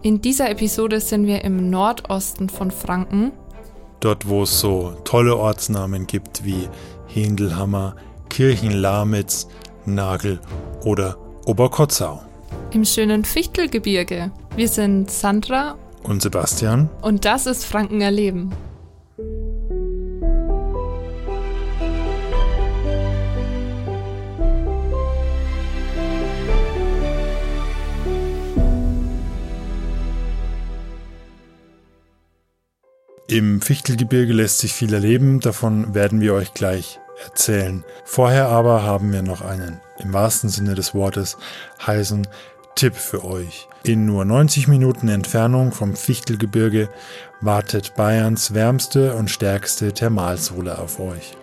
In dieser Episode sind wir im Nordosten von Franken. Dort, wo es so tolle Ortsnamen gibt wie Hindelhammer, Kirchenlamitz, Nagel oder Oberkotzau. Im schönen Fichtelgebirge. Wir sind Sandra und Sebastian. Und das ist Franken erleben. Im Fichtelgebirge lässt sich viel erleben, davon werden wir euch gleich erzählen. Vorher aber haben wir noch einen, im wahrsten Sinne des Wortes, heißen Tipp für euch. In nur 90 Minuten Entfernung vom Fichtelgebirge wartet Bayerns wärmste und stärkste Thermalsohle auf euch.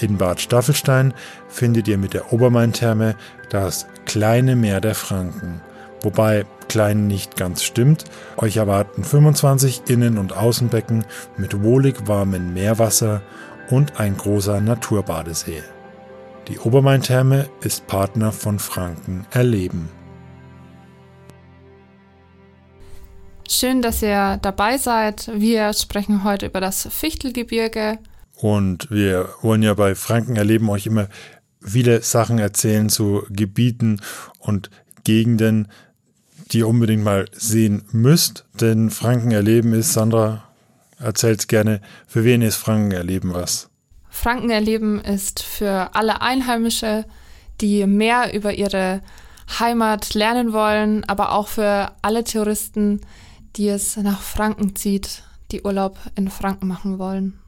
In Bad Staffelstein findet ihr mit der Obermain-Therme das kleine Meer der Franken. Wobei klein nicht ganz stimmt. Euch erwarten 25 Innen- und Außenbecken mit wohlig warmem Meerwasser und ein großer Naturbadesee. Die Obermain-Therme ist Partner von Franken Erleben. Schön, dass ihr dabei seid. Wir sprechen heute über das Fichtelgebirge. Und wir wollen ja bei Franken Erleben euch immer viele Sachen erzählen zu Gebieten und Gegenden, die ihr unbedingt mal sehen müsst. Denn Franken erleben ist, Sandra erzählt gerne, für wen ist Franken erleben was? Franken erleben ist für alle Einheimische, die mehr über ihre Heimat lernen wollen, aber auch für alle Touristen, die es nach Franken zieht, die Urlaub in Franken machen wollen.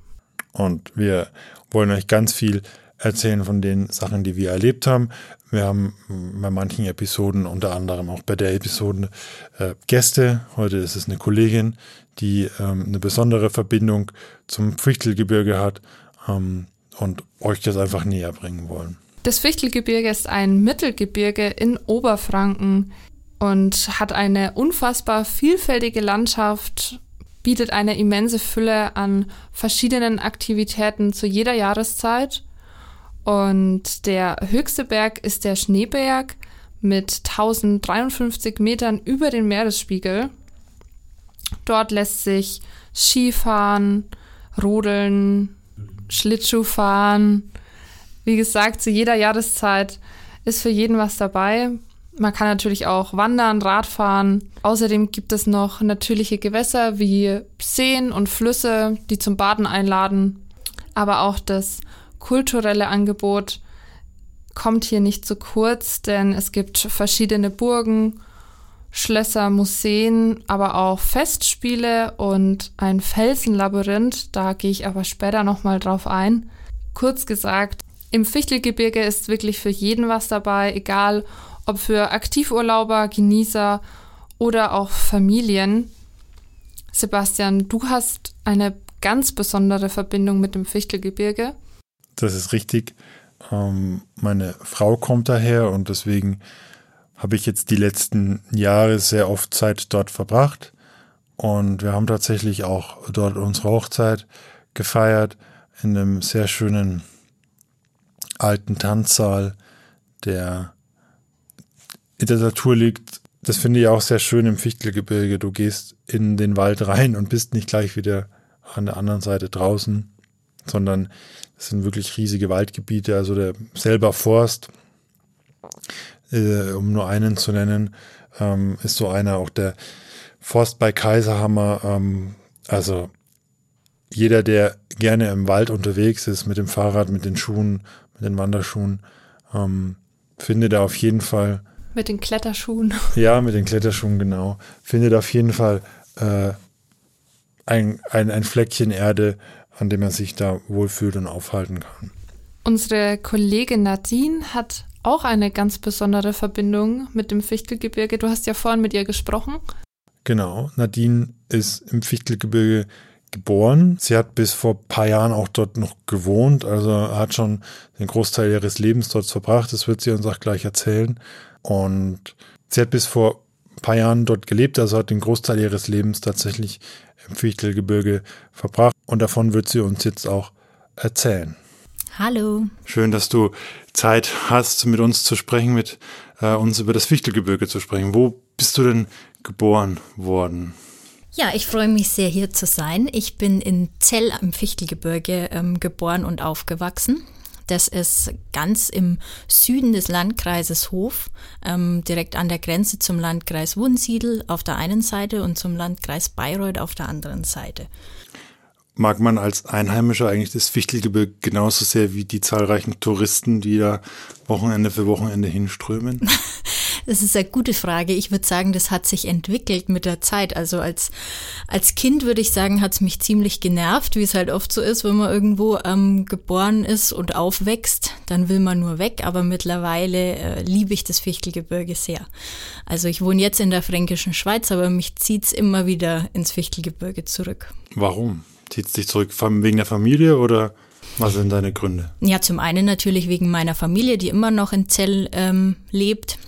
Und wir wollen euch ganz viel erzählen von den Sachen, die wir erlebt haben. Wir haben bei manchen Episoden, unter anderem auch bei der Episode, äh, Gäste. Heute ist es eine Kollegin, die ähm, eine besondere Verbindung zum Fichtelgebirge hat ähm, und euch das einfach näher bringen wollen. Das Fichtelgebirge ist ein Mittelgebirge in Oberfranken und hat eine unfassbar vielfältige Landschaft, bietet eine immense Fülle an verschiedenen Aktivitäten zu jeder Jahreszeit und der höchste Berg ist der Schneeberg mit 1053 Metern über den Meeresspiegel. Dort lässt sich Skifahren, Rodeln, Schlittschuh fahren. Wie gesagt, zu jeder Jahreszeit ist für jeden was dabei. Man kann natürlich auch wandern, Radfahren. Außerdem gibt es noch natürliche Gewässer wie Seen und Flüsse, die zum Baden einladen. Aber auch das kulturelle Angebot kommt hier nicht zu kurz, denn es gibt verschiedene Burgen, Schlösser, Museen, aber auch Festspiele und ein Felsenlabyrinth. Da gehe ich aber später nochmal drauf ein. Kurz gesagt, im Fichtelgebirge ist wirklich für jeden was dabei, egal ob für Aktivurlauber, Genießer oder auch Familien. Sebastian, du hast eine ganz besondere Verbindung mit dem Fichtelgebirge. Das ist richtig. Ähm, meine Frau kommt daher und deswegen habe ich jetzt die letzten Jahre sehr oft Zeit dort verbracht. Und wir haben tatsächlich auch dort unsere Hochzeit gefeiert in einem sehr schönen alten Tanzsaal, der in der Natur liegt. Das finde ich auch sehr schön im Fichtelgebirge. Du gehst in den Wald rein und bist nicht gleich wieder an der anderen Seite draußen, sondern das sind wirklich riesige Waldgebiete, also der selber Forst, äh, um nur einen zu nennen, ähm, ist so einer, auch der Forst bei Kaiserhammer. Ähm, also jeder, der gerne im Wald unterwegs ist, mit dem Fahrrad, mit den Schuhen, mit den Wanderschuhen, ähm, findet er auf jeden Fall. Mit den Kletterschuhen. Ja, mit den Kletterschuhen, genau. Findet auf jeden Fall äh, ein, ein, ein Fleckchen Erde, an dem er sich da wohlfühlt und aufhalten kann. Unsere Kollegin Nadine hat auch eine ganz besondere Verbindung mit dem Fichtelgebirge. Du hast ja vorhin mit ihr gesprochen. Genau, Nadine ist im Fichtelgebirge geboren. Sie hat bis vor ein paar Jahren auch dort noch gewohnt, also hat schon den Großteil ihres Lebens dort verbracht. Das wird sie uns auch gleich erzählen. Und sie hat bis vor paar Jahren dort gelebt, also hat den Großteil ihres Lebens tatsächlich im Fichtelgebirge verbracht und davon wird sie uns jetzt auch erzählen. Hallo. Schön, dass du Zeit hast, mit uns zu sprechen, mit äh, uns über das Fichtelgebirge zu sprechen. Wo bist du denn geboren worden? Ja, ich freue mich sehr, hier zu sein. Ich bin in Zell am Fichtelgebirge ähm, geboren und aufgewachsen. Das ist ganz im Süden des Landkreises Hof, ähm, direkt an der Grenze zum Landkreis Wunsiedel auf der einen Seite und zum Landkreis Bayreuth auf der anderen Seite. Mag man als Einheimischer eigentlich das Fichtelgebirge genauso sehr wie die zahlreichen Touristen, die da Wochenende für Wochenende hinströmen? Das ist eine gute Frage. Ich würde sagen, das hat sich entwickelt mit der Zeit. Also als, als Kind würde ich sagen, hat es mich ziemlich genervt, wie es halt oft so ist, wenn man irgendwo ähm, geboren ist und aufwächst, dann will man nur weg. Aber mittlerweile äh, liebe ich das Fichtelgebirge sehr. Also ich wohne jetzt in der fränkischen Schweiz, aber mich zieht es immer wieder ins Fichtelgebirge zurück. Warum? Zieht dich zurück? Wegen der Familie oder? Was sind deine Gründe? Ja, zum einen natürlich wegen meiner Familie, die immer noch in Zell ähm, lebt.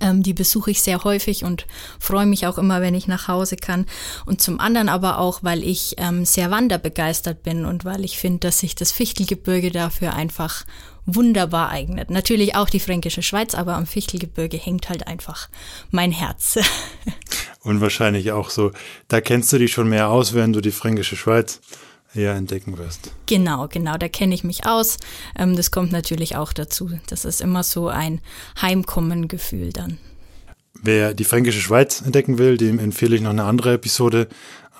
Ähm, die besuche ich sehr häufig und freue mich auch immer, wenn ich nach Hause kann. Und zum anderen aber auch, weil ich ähm, sehr wanderbegeistert bin und weil ich finde, dass sich das Fichtelgebirge dafür einfach wunderbar eignet. Natürlich auch die Fränkische Schweiz, aber am Fichtelgebirge hängt halt einfach mein Herz. und wahrscheinlich auch so, da kennst du dich schon mehr aus, während du die Fränkische Schweiz eher entdecken wirst. Genau, genau, da kenne ich mich aus. Ähm, das kommt natürlich auch dazu. Das ist immer so ein Heimkommen-Gefühl dann. Wer die Fränkische Schweiz entdecken will, dem empfehle ich noch eine andere Episode.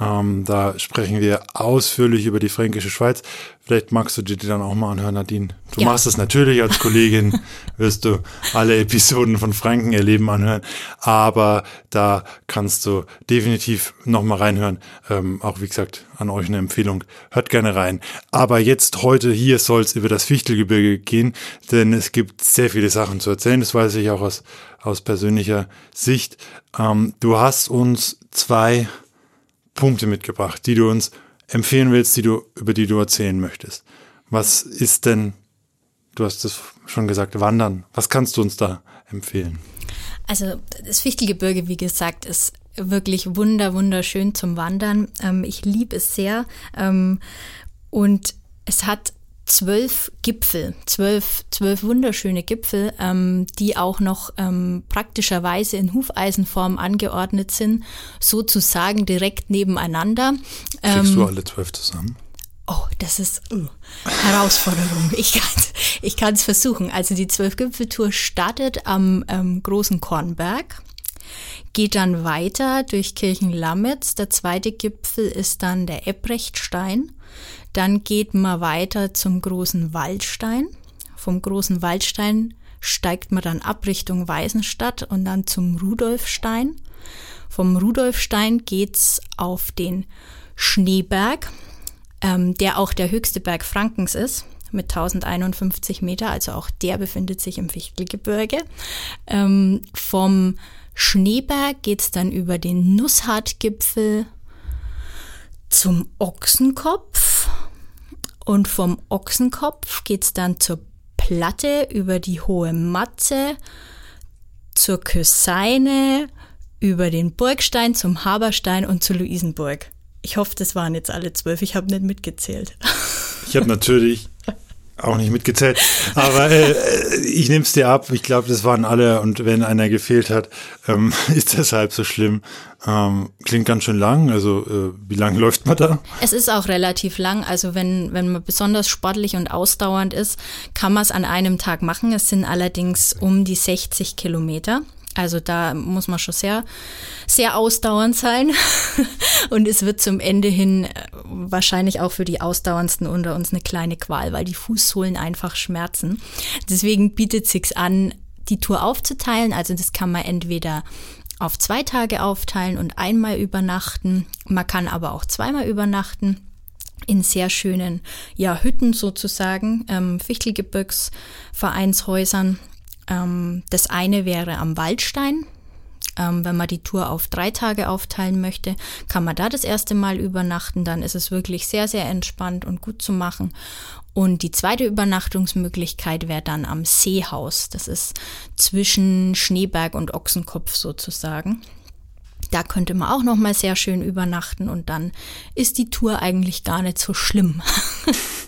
Ähm, da sprechen wir ausführlich über die Fränkische Schweiz. Vielleicht magst du dir die dann auch mal anhören, Nadine. Du ja. machst es natürlich als Kollegin, wirst du alle Episoden von Franken erleben anhören. Aber da kannst du definitiv noch mal reinhören. Ähm, auch wie gesagt, an euch eine Empfehlung. Hört gerne rein. Aber jetzt heute hier soll es über das Fichtelgebirge gehen, denn es gibt sehr viele Sachen zu erzählen. Das weiß ich auch aus, aus persönlicher Sicht. Ähm, du hast uns zwei Punkte mitgebracht, die du uns empfehlen willst, die du, über die du erzählen möchtest. Was ist denn, du hast es schon gesagt, Wandern. Was kannst du uns da empfehlen? Also das Fichtelgebirge, wie gesagt, ist wirklich wunder, wunderschön zum Wandern. Ähm, ich liebe es sehr. Ähm, und es hat zwölf Gipfel, zwölf, zwölf wunderschöne Gipfel, ähm, die auch noch ähm, praktischerweise in Hufeisenform angeordnet sind, sozusagen direkt nebeneinander. Kriegst ähm, du alle zwölf zusammen? Oh, das ist uh, Herausforderung. Ich kann ich kann's versuchen. Also die Zwölf-Gipfeltour startet am ähm, großen Kornberg, geht dann weiter durch Kirchenlamitz. Der zweite Gipfel ist dann der Ebrechtstein. Dann geht man weiter zum großen Waldstein. Vom großen Waldstein steigt man dann ab Richtung Weißenstadt und dann zum Rudolfstein. Vom Rudolfstein geht's auf den Schneeberg, ähm, der auch der höchste Berg Frankens ist mit 1051 Meter, also auch der befindet sich im Fichtelgebirge. Ähm, vom Schneeberg geht's dann über den Nusshartgipfel zum Ochsenkopf und vom Ochsenkopf geht's dann zur Platte über die hohe Matze, zur Köseine, über den Burgstein zum Haberstein und zu Luisenburg. Ich hoffe, das waren jetzt alle zwölf. Ich habe nicht mitgezählt. Ich habe natürlich auch nicht mitgezählt. Aber äh, ich nehme es dir ab. Ich glaube, das waren alle. Und wenn einer gefehlt hat, ähm, ist das halb so schlimm. Ähm, klingt ganz schön lang. Also äh, wie lange läuft man da? Es ist auch relativ lang. Also wenn, wenn man besonders sportlich und ausdauernd ist, kann man es an einem Tag machen. Es sind allerdings um die 60 Kilometer. Also da muss man schon sehr, sehr ausdauernd sein. Und es wird zum Ende hin äh, wahrscheinlich auch für die Ausdauerndsten unter uns eine kleine Qual, weil die Fußsohlen einfach schmerzen. Deswegen bietet sich's an, die Tour aufzuteilen. Also das kann man entweder auf zwei Tage aufteilen und einmal übernachten. Man kann aber auch zweimal übernachten in sehr schönen ja, Hütten sozusagen, ähm, Fichtelgebirgsvereinshäusern. Ähm, das eine wäre am Waldstein. Ähm, wenn man die Tour auf drei Tage aufteilen möchte, kann man da das erste Mal übernachten. Dann ist es wirklich sehr, sehr entspannt und gut zu machen. Und die zweite Übernachtungsmöglichkeit wäre dann am Seehaus. Das ist zwischen Schneeberg und Ochsenkopf sozusagen. Da könnte man auch noch mal sehr schön übernachten und dann ist die Tour eigentlich gar nicht so schlimm.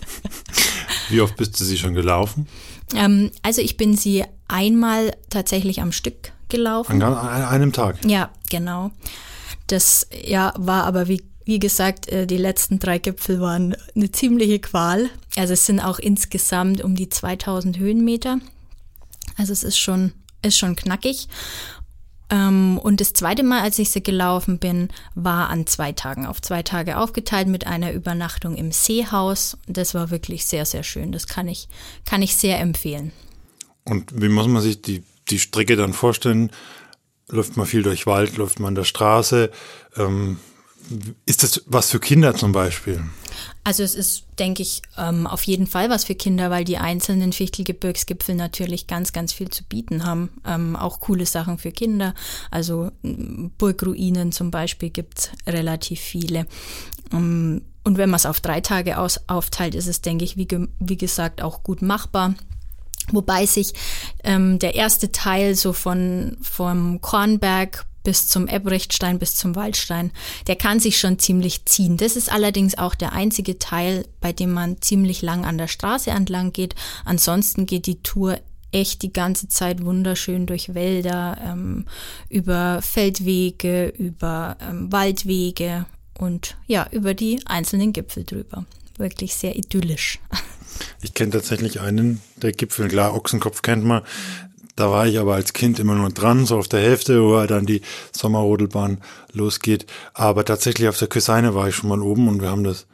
Wie oft bist du sie schon gelaufen? Ähm, also ich bin sie einmal tatsächlich am Stück gelaufen. An einem Tag? Ja, genau. Das ja, war aber wie, wie gesagt, äh, die letzten drei Gipfel waren eine ziemliche Qual. Also es sind auch insgesamt um die 2000 Höhenmeter. Also es ist schon, ist schon knackig. Ähm, und das zweite Mal, als ich sie gelaufen bin, war an zwei Tagen, auf zwei Tage aufgeteilt mit einer Übernachtung im Seehaus. Das war wirklich sehr, sehr schön. Das kann ich, kann ich sehr empfehlen. Und wie muss man sich die, die Strecke dann vorstellen? Läuft man viel durch Wald, läuft man an der Straße? Ähm, ist das was für Kinder zum Beispiel? Also es ist, denke ich, ähm, auf jeden Fall was für Kinder, weil die einzelnen Fichtelgebirgsgipfel natürlich ganz, ganz viel zu bieten haben. Ähm, auch coole Sachen für Kinder. Also Burgruinen zum Beispiel gibt es relativ viele. Ähm, und wenn man es auf drei Tage aus, aufteilt, ist es, denke ich, wie, wie gesagt, auch gut machbar. Wobei sich ähm, der erste Teil so von vom Kornberg bis zum Ebrechtstein, bis zum Waldstein, der kann sich schon ziemlich ziehen. Das ist allerdings auch der einzige Teil, bei dem man ziemlich lang an der Straße entlang geht. Ansonsten geht die Tour echt die ganze Zeit wunderschön durch Wälder, ähm, über Feldwege, über ähm, Waldwege und ja, über die einzelnen Gipfel drüber. Wirklich sehr idyllisch. Ich kenne tatsächlich einen der Gipfel, klar, Ochsenkopf kennt man. Da war ich aber als Kind immer nur dran, so auf der Hälfte, wo dann die Sommerrodelbahn losgeht. Aber tatsächlich auf der Küsseine war ich schon mal oben und wir haben das,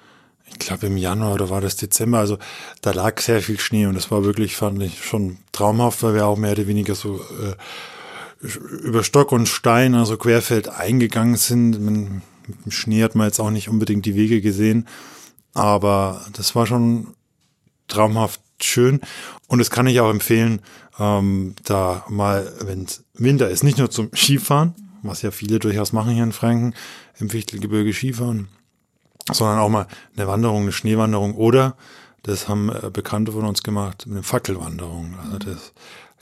ich glaube im Januar oder war das Dezember, also da lag sehr viel Schnee und das war wirklich, fand ich schon traumhaft, weil wir auch mehr oder weniger so äh, über Stock und Stein, also querfeld eingegangen sind. mit dem Schnee hat man jetzt auch nicht unbedingt die Wege gesehen, aber das war schon traumhaft schön und das kann ich auch empfehlen, ähm, da mal, wenn es Winter ist, nicht nur zum Skifahren, was ja viele durchaus machen hier in Franken, im Fichtelgebirge Skifahren, sondern auch mal eine Wanderung, eine Schneewanderung oder, das haben äh, Bekannte von uns gemacht, eine Fackelwanderung. Also das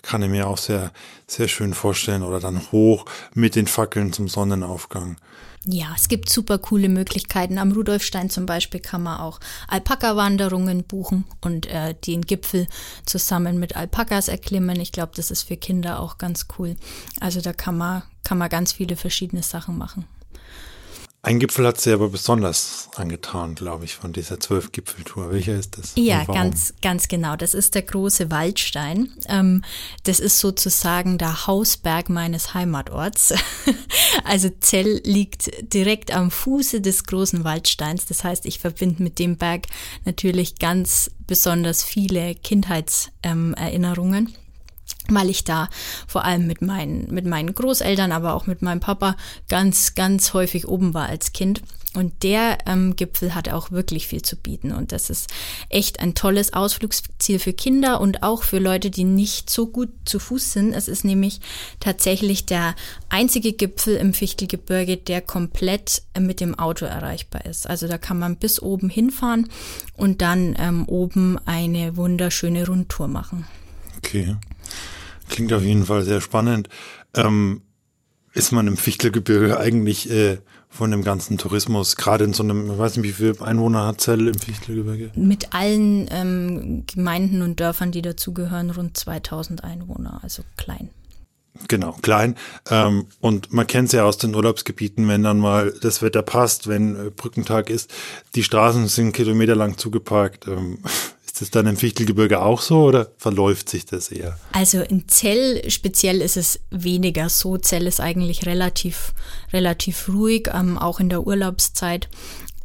kann ich mir auch sehr, sehr schön vorstellen oder dann hoch mit den Fackeln zum Sonnenaufgang. Ja, es gibt super coole Möglichkeiten. Am Rudolfstein zum Beispiel kann man auch Alpaka-Wanderungen buchen und äh, den Gipfel zusammen mit Alpakas erklimmen. Ich glaube, das ist für Kinder auch ganz cool. Also da kann man, kann man ganz viele verschiedene Sachen machen. Ein Gipfel hat sie aber besonders angetan, glaube ich, von dieser Zwölf-Gipfeltour. Welcher ist das? Ja, ganz, ganz genau. Das ist der große Waldstein. Ähm, das ist sozusagen der Hausberg meines Heimatorts. also Zell liegt direkt am Fuße des großen Waldsteins. Das heißt, ich verbinde mit dem Berg natürlich ganz besonders viele Kindheitserinnerungen. Weil ich da vor allem mit meinen, mit meinen Großeltern, aber auch mit meinem Papa ganz, ganz häufig oben war als Kind. Und der ähm, Gipfel hat auch wirklich viel zu bieten. Und das ist echt ein tolles Ausflugsziel für Kinder und auch für Leute, die nicht so gut zu Fuß sind. Es ist nämlich tatsächlich der einzige Gipfel im Fichtelgebirge, der komplett mit dem Auto erreichbar ist. Also da kann man bis oben hinfahren und dann ähm, oben eine wunderschöne Rundtour machen. Okay. Klingt auf jeden Fall sehr spannend. Ähm, ist man im Fichtelgebirge eigentlich äh, von dem ganzen Tourismus, gerade in so einem, ich weiß nicht, wie viele Einwohner hat Zell im Fichtelgebirge? Mit allen ähm, Gemeinden und Dörfern, die dazugehören, rund 2000 Einwohner, also klein. Genau, klein. Ähm, und man kennt es ja aus den Urlaubsgebieten, wenn dann mal das Wetter passt, wenn äh, Brückentag ist, die Straßen sind kilometerlang zugeparkt. Ähm, ist das dann im Fichtelgebirge auch so oder verläuft sich das eher? Also in Zell speziell ist es weniger so. Zell ist eigentlich relativ, relativ ruhig, ähm, auch in der Urlaubszeit.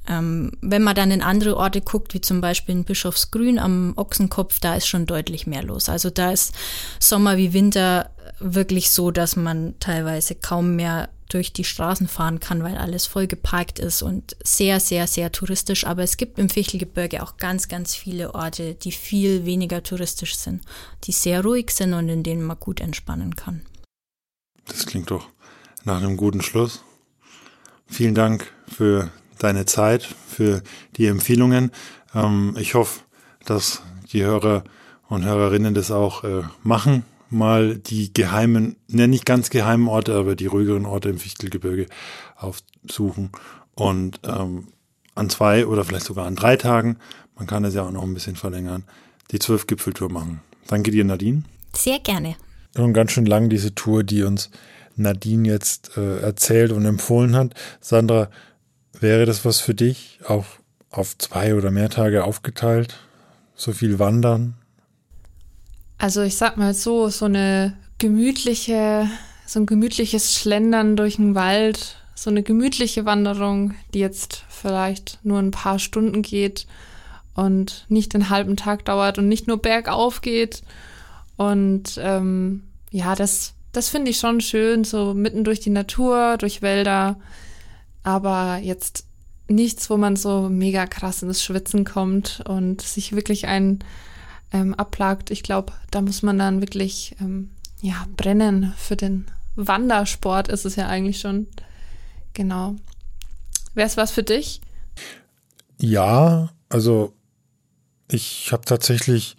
Ähm, wenn man dann in andere Orte guckt, wie zum Beispiel in Bischofsgrün am Ochsenkopf, da ist schon deutlich mehr los. Also da ist Sommer wie Winter wirklich so, dass man teilweise kaum mehr durch die Straßen fahren kann, weil alles voll geparkt ist und sehr, sehr, sehr touristisch. Aber es gibt im Fichtelgebirge auch ganz, ganz viele Orte, die viel weniger touristisch sind, die sehr ruhig sind und in denen man gut entspannen kann. Das klingt doch nach einem guten Schluss. Vielen Dank für deine Zeit, für die Empfehlungen. Ähm, ich hoffe, dass die Hörer und Hörerinnen das auch äh, machen mal die geheimen, ne, nicht ganz geheimen Orte, aber die ruhigeren Orte im Fichtelgebirge aufsuchen. Und ähm, an zwei oder vielleicht sogar an drei Tagen, man kann es ja auch noch ein bisschen verlängern, die Zwölf-Gipfeltour machen. Danke dir, Nadine. Sehr gerne. Schon ganz schön lang diese Tour, die uns Nadine jetzt äh, erzählt und empfohlen hat. Sandra, wäre das was für dich? Auch auf zwei oder mehr Tage aufgeteilt? So viel wandern? Also ich sag mal so, so eine gemütliche, so ein gemütliches Schlendern durch den Wald, so eine gemütliche Wanderung, die jetzt vielleicht nur ein paar Stunden geht und nicht den halben Tag dauert und nicht nur bergauf geht. Und ähm, ja, das, das finde ich schon schön, so mitten durch die Natur, durch Wälder. Aber jetzt nichts, wo man so mega krass ins Schwitzen kommt und sich wirklich ein ähm, abplagt. Ich glaube, da muss man dann wirklich ähm, ja, brennen für den Wandersport ist es ja eigentlich schon. Genau. Wäre es was für dich? Ja, also ich habe tatsächlich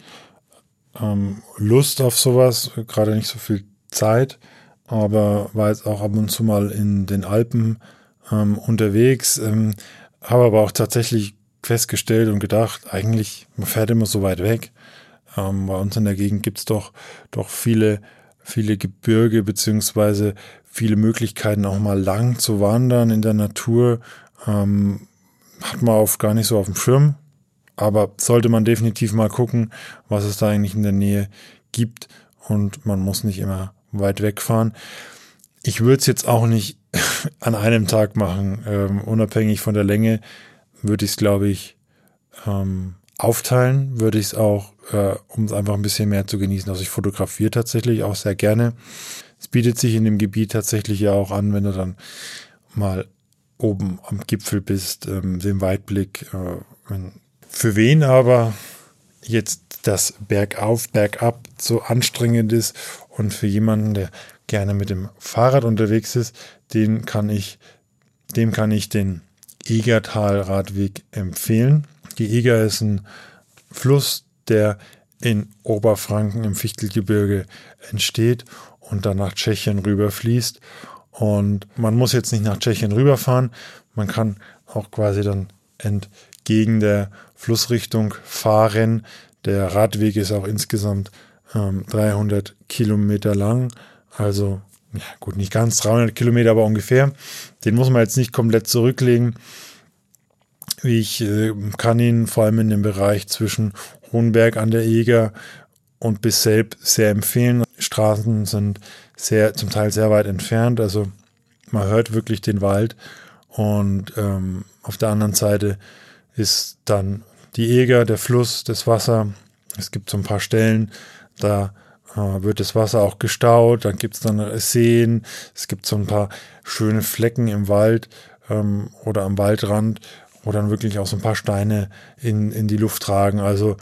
ähm, Lust auf sowas, gerade nicht so viel Zeit, aber war jetzt auch ab und zu mal in den Alpen ähm, unterwegs, ähm, habe aber auch tatsächlich festgestellt und gedacht, eigentlich, man fährt immer so weit weg. Ähm, bei uns in der Gegend gibt's doch, doch viele, viele Gebirge beziehungsweise viele Möglichkeiten, auch mal lang zu wandern in der Natur. Ähm, hat man oft gar nicht so auf dem Schirm. Aber sollte man definitiv mal gucken, was es da eigentlich in der Nähe gibt. Und man muss nicht immer weit wegfahren. Ich würde es jetzt auch nicht an einem Tag machen. Ähm, unabhängig von der Länge würde ich es, glaube ich, ähm, aufteilen. Würde ich es auch, äh, um es einfach ein bisschen mehr zu genießen. Also ich fotografiere tatsächlich auch sehr gerne. Es bietet sich in dem Gebiet tatsächlich ja auch an, wenn du dann mal oben am Gipfel bist, ähm, den Weitblick. Äh, für wen aber jetzt das Bergauf, Bergab so anstrengend ist und für jemanden, der gerne mit dem Fahrrad unterwegs ist, den kann ich, dem kann ich den Egertal-Radweg empfehlen. Die Eger ist ein Fluss, der in Oberfranken im Fichtelgebirge entsteht und dann nach Tschechien rüberfließt. Und man muss jetzt nicht nach Tschechien rüberfahren, man kann auch quasi dann entgegen der Flussrichtung fahren. Der Radweg ist auch insgesamt ähm, 300 Kilometer lang, also ja gut, nicht ganz 300 Kilometer, aber ungefähr. Den muss man jetzt nicht komplett zurücklegen. Ich äh, kann ihn vor allem in dem Bereich zwischen Hohenberg an der Eger und bis Selb sehr empfehlen. Straßen sind sehr, zum Teil sehr weit entfernt, also man hört wirklich den Wald und ähm, auf der anderen Seite ist dann die Eger, der Fluss, das Wasser. Es gibt so ein paar Stellen, da äh, wird das Wasser auch gestaut, dann gibt es dann Seen, es gibt so ein paar schöne Flecken im Wald ähm, oder am Waldrand, wo dann wirklich auch so ein paar Steine in, in die Luft tragen. Also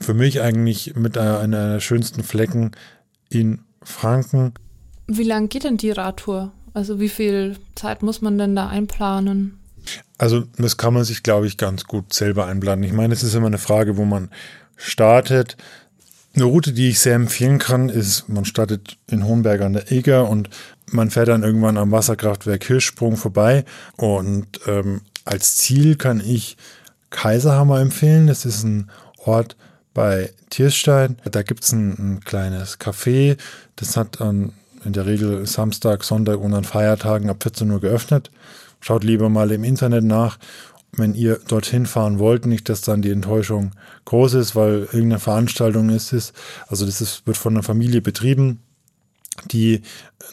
für mich eigentlich mit einer, einer der schönsten Flecken in Franken. Wie lang geht denn die Radtour? Also wie viel Zeit muss man denn da einplanen? Also das kann man sich, glaube ich, ganz gut selber einplanen. Ich meine, es ist immer eine Frage, wo man startet. Eine Route, die ich sehr empfehlen kann, ist, man startet in Hohenberg an der Eger und man fährt dann irgendwann am Wasserkraftwerk Hirschsprung vorbei. Und ähm, als Ziel kann ich Kaiserhammer empfehlen. Das ist ein Ort bei Tierstein. Da gibt es ein, ein, kleines Café. Das hat an, in der Regel Samstag, Sonntag und an Feiertagen ab 14 Uhr geöffnet. Schaut lieber mal im Internet nach wenn ihr dorthin fahren wollt, nicht, dass dann die Enttäuschung groß ist, weil irgendeine Veranstaltung ist es. Also das ist, wird von einer Familie betrieben, die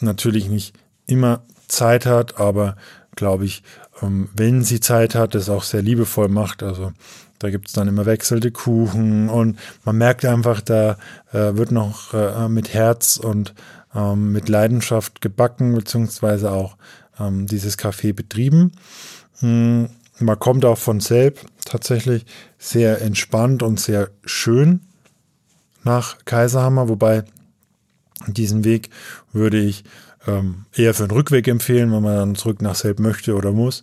natürlich nicht immer Zeit hat, aber glaube ich, ähm, wenn sie Zeit hat, das auch sehr liebevoll macht. Also da gibt es dann immer wechselnde Kuchen und man merkt einfach, da äh, wird noch äh, mit Herz und ähm, mit Leidenschaft gebacken, beziehungsweise auch ähm, dieses Café betrieben. Hm, man kommt auch von Selb tatsächlich sehr entspannt und sehr schön nach Kaiserhammer, wobei diesen Weg würde ich ähm, eher für den Rückweg empfehlen, wenn man dann zurück nach Selb möchte oder muss.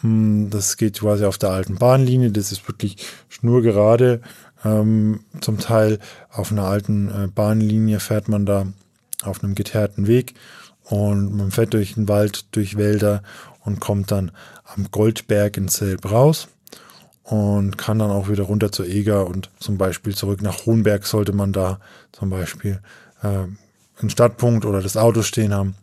Hm, das geht quasi auf der alten Bahnlinie, das ist wirklich schnurgerade. Ähm, zum Teil auf einer alten äh, Bahnlinie fährt man da auf einem geteerten Weg und man fährt durch den Wald, durch Wälder und kommt dann am Goldberg in Selb raus. und kann dann auch wieder runter zur Eger und zum Beispiel zurück nach Hohenberg sollte man da zum Beispiel äh, einen Stadtpunkt oder das Auto stehen haben.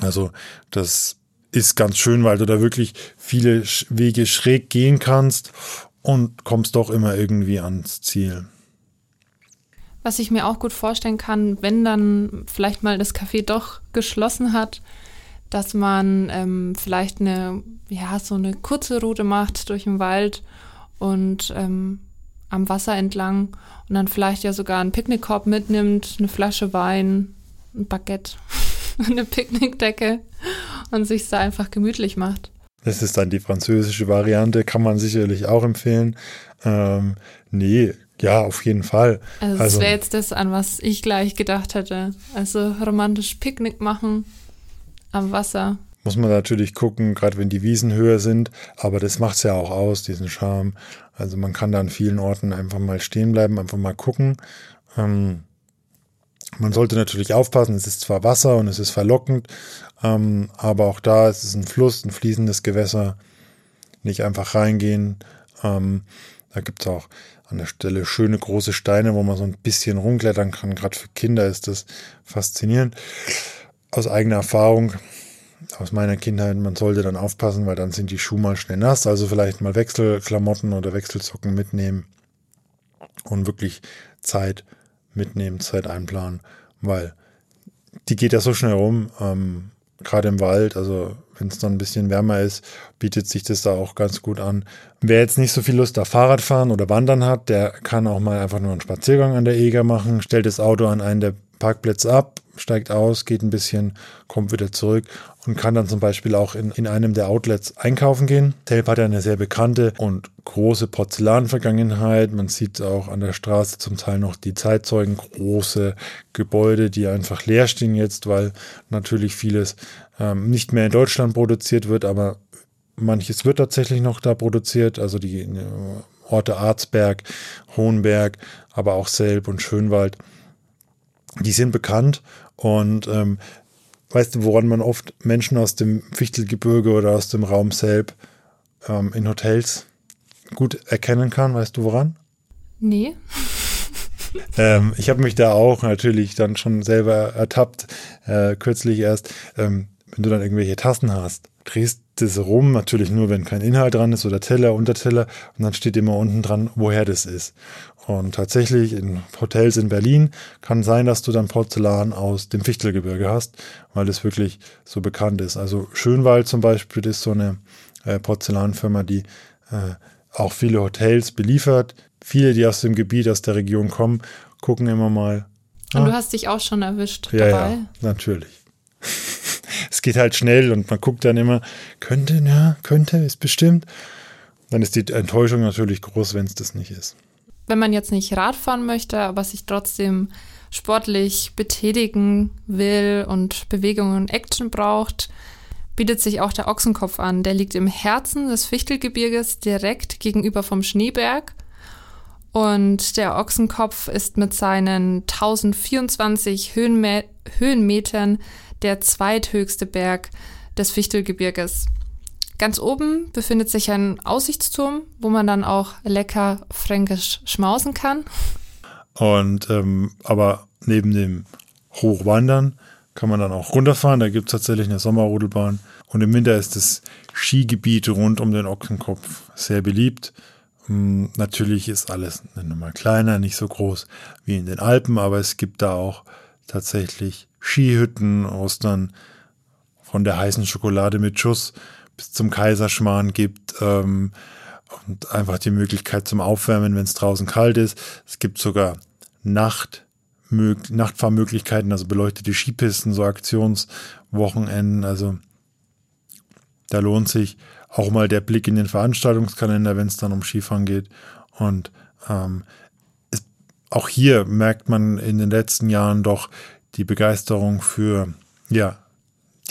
Also das ist ganz schön, weil du da wirklich viele Wege schräg gehen kannst und kommst doch immer irgendwie ans Ziel. Was ich mir auch gut vorstellen kann, wenn dann vielleicht mal das Café doch geschlossen hat, dass man ähm, vielleicht eine, ja, so eine kurze Route macht durch den Wald und ähm, am Wasser entlang und dann vielleicht ja sogar einen Picknickkorb mitnimmt, eine Flasche Wein, ein Baguette, eine Picknickdecke und sich da einfach gemütlich macht. Das ist dann die französische Variante, kann man sicherlich auch empfehlen. Ähm, nee, ja, auf jeden Fall. Also, das also, wäre jetzt das, an was ich gleich gedacht hätte. Also romantisch Picknick machen am Wasser. Muss man natürlich gucken, gerade wenn die Wiesen höher sind, aber das macht es ja auch aus, diesen Charme. Also man kann da an vielen Orten einfach mal stehen bleiben, einfach mal gucken. Ähm, man sollte natürlich aufpassen, es ist zwar Wasser und es ist verlockend, ähm, aber auch da ist es ein Fluss, ein fließendes Gewässer. Nicht einfach reingehen. Ähm, da gibt es auch an der Stelle schöne große Steine, wo man so ein bisschen rumklettern kann. Gerade für Kinder ist das faszinierend. Aus eigener Erfahrung, aus meiner Kindheit, man sollte dann aufpassen, weil dann sind die Schuhe mal schnell nass. Also vielleicht mal Wechselklamotten oder Wechselsocken mitnehmen und wirklich Zeit mitnehmen, Zeit einplanen, weil die geht ja so schnell rum, ähm, gerade im Wald, also wenn es dann ein bisschen wärmer ist, bietet sich das da auch ganz gut an. Wer jetzt nicht so viel Lust auf Fahrradfahren oder Wandern hat, der kann auch mal einfach nur einen Spaziergang an der Eger machen, stellt das Auto an einen der Parkplätze ab, steigt aus, geht ein bisschen, kommt wieder zurück und kann dann zum Beispiel auch in, in einem der Outlets einkaufen gehen. Telp hat ja eine sehr bekannte und große Porzellanvergangenheit. Man sieht auch an der Straße zum Teil noch die Zeitzeugen, große Gebäude, die einfach leer stehen jetzt, weil natürlich vieles ähm, nicht mehr in Deutschland produziert wird, aber manches wird tatsächlich noch da produziert. Also die äh, Orte Arzberg, Hohenberg, aber auch Selb und Schönwald die sind bekannt und ähm, weißt du, woran man oft Menschen aus dem Fichtelgebirge oder aus dem Raum Selb ähm, in Hotels gut erkennen kann? Weißt du woran? Nee. ähm, ich habe mich da auch natürlich dann schon selber ertappt, äh, kürzlich erst, ähm, wenn du dann irgendwelche Tassen hast, drehst das rum, natürlich nur, wenn kein Inhalt dran ist oder Teller, Unterteller und dann steht immer unten dran, woher das ist. Und tatsächlich in Hotels in Berlin kann sein, dass du dann Porzellan aus dem Fichtelgebirge hast, weil es wirklich so bekannt ist. Also Schönwald zum Beispiel ist so eine äh, Porzellanfirma, die äh, auch viele Hotels beliefert. Viele, die aus dem Gebiet, aus der Region kommen, gucken immer mal. Und ah, du hast dich auch schon erwischt ja, dabei? Ja, natürlich. es geht halt schnell und man guckt dann immer, könnte, ja, könnte, ist bestimmt. Dann ist die Enttäuschung natürlich groß, wenn es das nicht ist wenn man jetzt nicht Radfahren möchte, aber sich trotzdem sportlich betätigen will und Bewegung und Action braucht, bietet sich auch der Ochsenkopf an. Der liegt im Herzen des Fichtelgebirges direkt gegenüber vom Schneeberg. Und der Ochsenkopf ist mit seinen 1024 Höhenme Höhenmetern der zweithöchste Berg des Fichtelgebirges. Ganz oben befindet sich ein Aussichtsturm, wo man dann auch lecker fränkisch schmausen kann. Und ähm, aber neben dem Hochwandern kann man dann auch runterfahren. Da gibt es tatsächlich eine Sommerrodelbahn. Und im Winter ist das Skigebiet rund um den Ochsenkopf sehr beliebt. Hm, natürlich ist alles Nummer kleiner, nicht so groß wie in den Alpen, aber es gibt da auch tatsächlich Skihütten, aus dann von der heißen Schokolade mit Schuss bis zum Kaiserschmarrn gibt ähm, und einfach die Möglichkeit zum Aufwärmen, wenn es draußen kalt ist. Es gibt sogar Nacht, Nachtfahrmöglichkeiten, also beleuchtete Skipisten, so Aktionswochenenden. Also da lohnt sich auch mal der Blick in den Veranstaltungskalender, wenn es dann um Skifahren geht. Und ähm, es, auch hier merkt man in den letzten Jahren doch die Begeisterung für ja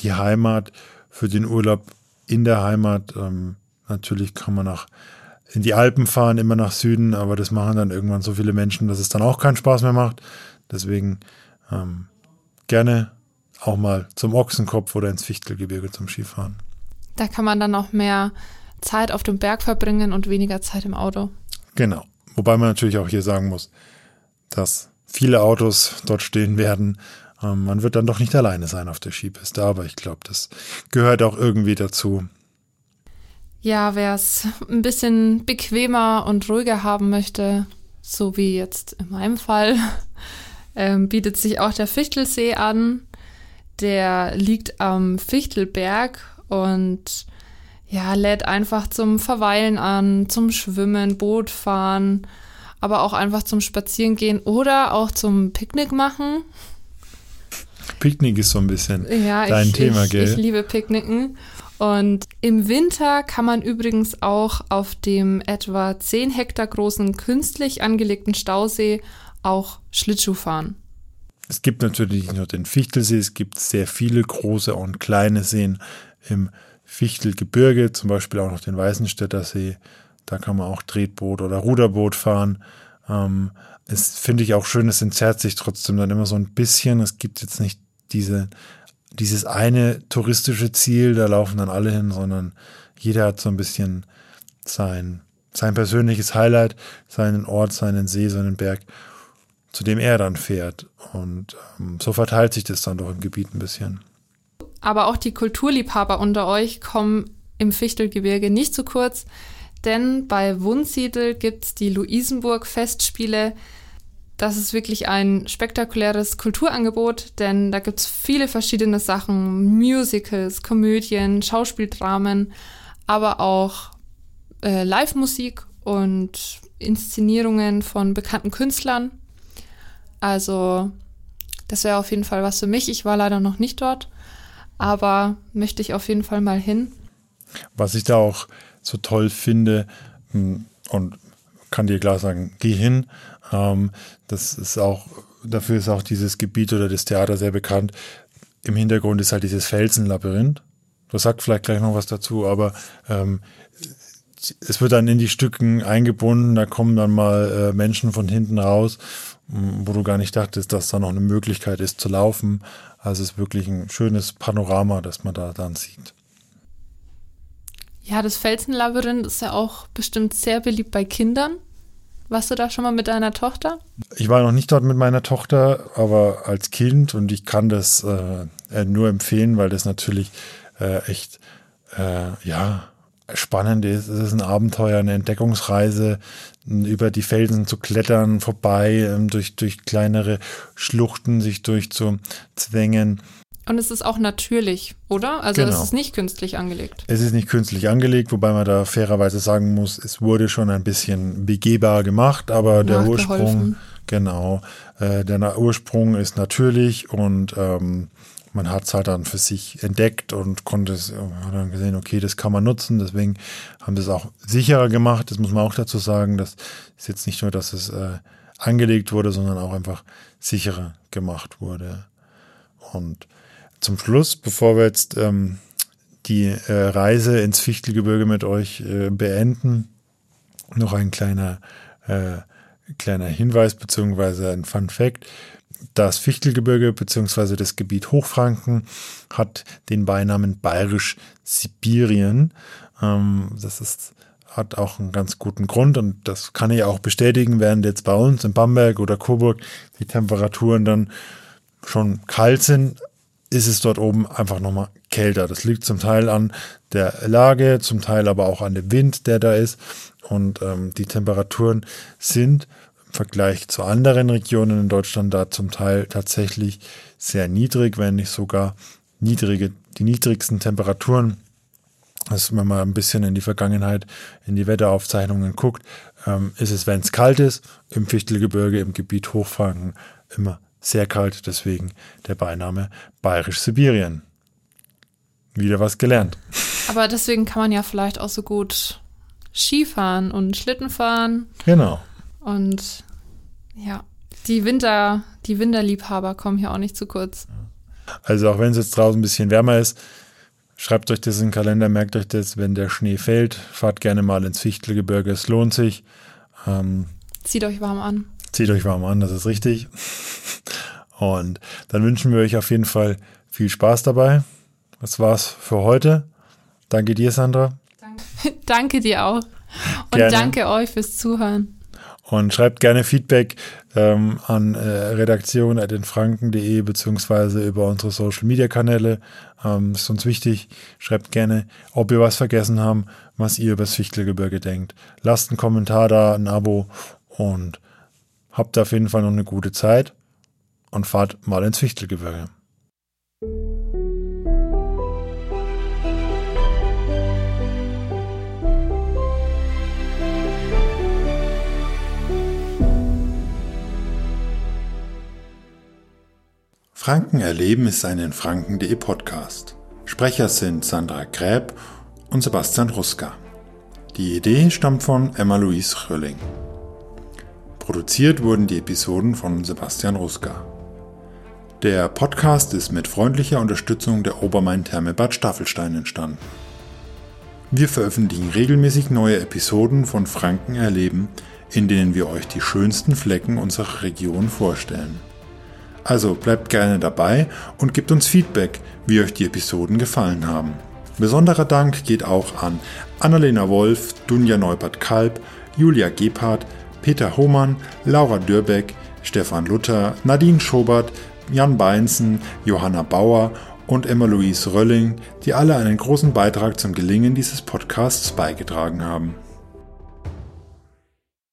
die Heimat, für den Urlaub in der Heimat. Ähm, natürlich kann man nach in die Alpen fahren, immer nach Süden, aber das machen dann irgendwann so viele Menschen, dass es dann auch keinen Spaß mehr macht. Deswegen ähm, gerne auch mal zum Ochsenkopf oder ins Fichtelgebirge zum Skifahren. Da kann man dann auch mehr Zeit auf dem Berg verbringen und weniger Zeit im Auto. Genau. Wobei man natürlich auch hier sagen muss, dass viele Autos dort stehen werden. Ähm, man wird dann doch nicht alleine sein auf der Skipiste, aber ich glaube, das gehört auch irgendwie dazu. Ja, wer es ein bisschen bequemer und ruhiger haben möchte, so wie jetzt in meinem Fall, ähm, bietet sich auch der Fichtelsee an. Der liegt am Fichtelberg und ja, lädt einfach zum Verweilen an, zum Schwimmen, Boot fahren, aber auch einfach zum Spazierengehen oder auch zum Picknick machen. Picknick ist so ein bisschen ja, dein ich, Thema, ich, gell? Ich liebe Picknicken. Und im Winter kann man übrigens auch auf dem etwa 10 Hektar großen künstlich angelegten Stausee auch Schlittschuh fahren. Es gibt natürlich nicht nur den Fichtelsee, es gibt sehr viele große und kleine Seen im Fichtelgebirge, zum Beispiel auch noch den Weißenstädter See. Da kann man auch Tretboot oder Ruderboot fahren. Ähm, es finde ich auch schön, es entzerrt sich trotzdem dann immer so ein bisschen. Es gibt jetzt nicht diese, dieses eine touristische Ziel, da laufen dann alle hin, sondern jeder hat so ein bisschen sein, sein persönliches Highlight, seinen Ort, seinen See, seinen Berg zu dem er dann fährt. Und ähm, so verteilt sich das dann doch im Gebiet ein bisschen. Aber auch die Kulturliebhaber unter euch kommen im Fichtelgebirge nicht zu kurz, denn bei Wunsiedel gibt es die Luisenburg-Festspiele. Das ist wirklich ein spektakuläres Kulturangebot, denn da gibt es viele verschiedene Sachen, Musicals, Komödien, Schauspieldramen, aber auch äh, Live-Musik und Inszenierungen von bekannten Künstlern. Also das wäre auf jeden Fall was für mich. Ich war leider noch nicht dort, aber möchte ich auf jeden Fall mal hin. Was ich da auch so toll finde hm, und kann dir klar sagen, geh hin. Ähm, das ist auch, dafür ist auch dieses Gebiet oder das Theater sehr bekannt. Im Hintergrund ist halt dieses Felsenlabyrinth. Du sagst vielleicht gleich noch was dazu, aber ähm, es wird dann in die Stücken eingebunden, da kommen dann mal äh, Menschen von hinten raus, wo du gar nicht dachtest, dass da noch eine Möglichkeit ist zu laufen. Also es ist wirklich ein schönes Panorama, das man da dann sieht. Ja, das Felsenlabyrinth ist ja auch bestimmt sehr beliebt bei Kindern. Warst du da schon mal mit deiner Tochter? Ich war noch nicht dort mit meiner Tochter, aber als Kind und ich kann das äh, nur empfehlen, weil das natürlich äh, echt, äh, ja, spannend ist. Es ist ein Abenteuer, eine Entdeckungsreise, über die Felsen zu klettern, vorbei, ähm, durch, durch kleinere Schluchten sich durchzuzwängen. Und es ist auch natürlich, oder? Also genau. es ist nicht künstlich angelegt. Es ist nicht künstlich angelegt, wobei man da fairerweise sagen muss, es wurde schon ein bisschen begehbar gemacht, aber der Ursprung, genau, äh, der Ursprung ist natürlich und ähm, man hat es halt dann für sich entdeckt und konnte es, hat dann gesehen, okay, das kann man nutzen. Deswegen haben sie es auch sicherer gemacht. Das muss man auch dazu sagen. Das ist jetzt nicht nur, dass es äh, angelegt wurde, sondern auch einfach sicherer gemacht wurde. Und zum Schluss, bevor wir jetzt ähm, die äh, Reise ins Fichtelgebirge mit euch äh, beenden, noch ein kleiner, äh, kleiner Hinweis beziehungsweise ein Fun Fact. Das Fichtelgebirge bzw. das Gebiet Hochfranken hat den Beinamen Bayerisch-Sibirien. Ähm, das ist, hat auch einen ganz guten Grund und das kann ich auch bestätigen, während jetzt bei uns in Bamberg oder Coburg die Temperaturen dann schon kalt sind, ist es dort oben einfach nochmal kälter. Das liegt zum Teil an der Lage, zum Teil aber auch an dem Wind, der da ist. Und ähm, die Temperaturen sind Vergleich zu anderen Regionen in Deutschland da zum Teil tatsächlich sehr niedrig, wenn nicht sogar niedrige, die niedrigsten Temperaturen. Also wenn man ein bisschen in die Vergangenheit, in die Wetteraufzeichnungen guckt, ähm, ist es, wenn es kalt ist, im Fichtelgebirge, im Gebiet Hochfranken immer sehr kalt. Deswegen der Beiname Bayerisch-Sibirien. Wieder was gelernt. Aber deswegen kann man ja vielleicht auch so gut Skifahren und Schlitten fahren. Genau. Und ja, die Winter, die Winterliebhaber kommen hier auch nicht zu kurz. Also auch wenn es jetzt draußen ein bisschen wärmer ist, schreibt euch das in den Kalender, merkt euch das, wenn der Schnee fällt, fahrt gerne mal ins Fichtelgebirge, es lohnt sich. Ähm, zieht euch warm an. Zieht euch warm an, das ist richtig. Und dann wünschen wir euch auf jeden Fall viel Spaß dabei. Das war's für heute. Danke dir, Sandra. Danke. danke dir auch. Und Gerne. danke euch fürs Zuhören. Und schreibt gerne Feedback ähm, an äh, redaktion.denfranken.de beziehungsweise über unsere Social Media Kanäle. Ähm, ist uns wichtig. Schreibt gerne, ob wir was vergessen haben, was ihr über das Fichtelgebirge denkt. Lasst einen Kommentar da, ein Abo und habt auf jeden Fall noch eine gute Zeit und fahrt mal ins Fichtelgebirge. Franken erleben ist ein in Franken.de Podcast. Sprecher sind Sandra Gräb und Sebastian Ruska. Die Idee stammt von Emma-Louise Rölling. Produziert wurden die Episoden von Sebastian Ruska. Der Podcast ist mit freundlicher Unterstützung der Obermain-Therme Bad Staffelstein entstanden. Wir veröffentlichen regelmäßig neue Episoden von Franken erleben, in denen wir euch die schönsten Flecken unserer Region vorstellen. Also bleibt gerne dabei und gebt uns Feedback, wie euch die Episoden gefallen haben. Besonderer Dank geht auch an Annalena Wolf, Dunja Neupert-Kalb, Julia Gebhardt, Peter Hohmann, Laura Dürbeck, Stefan Luther, Nadine Schobert, Jan Beinzen, Johanna Bauer und Emma-Louise Rölling, die alle einen großen Beitrag zum Gelingen dieses Podcasts beigetragen haben.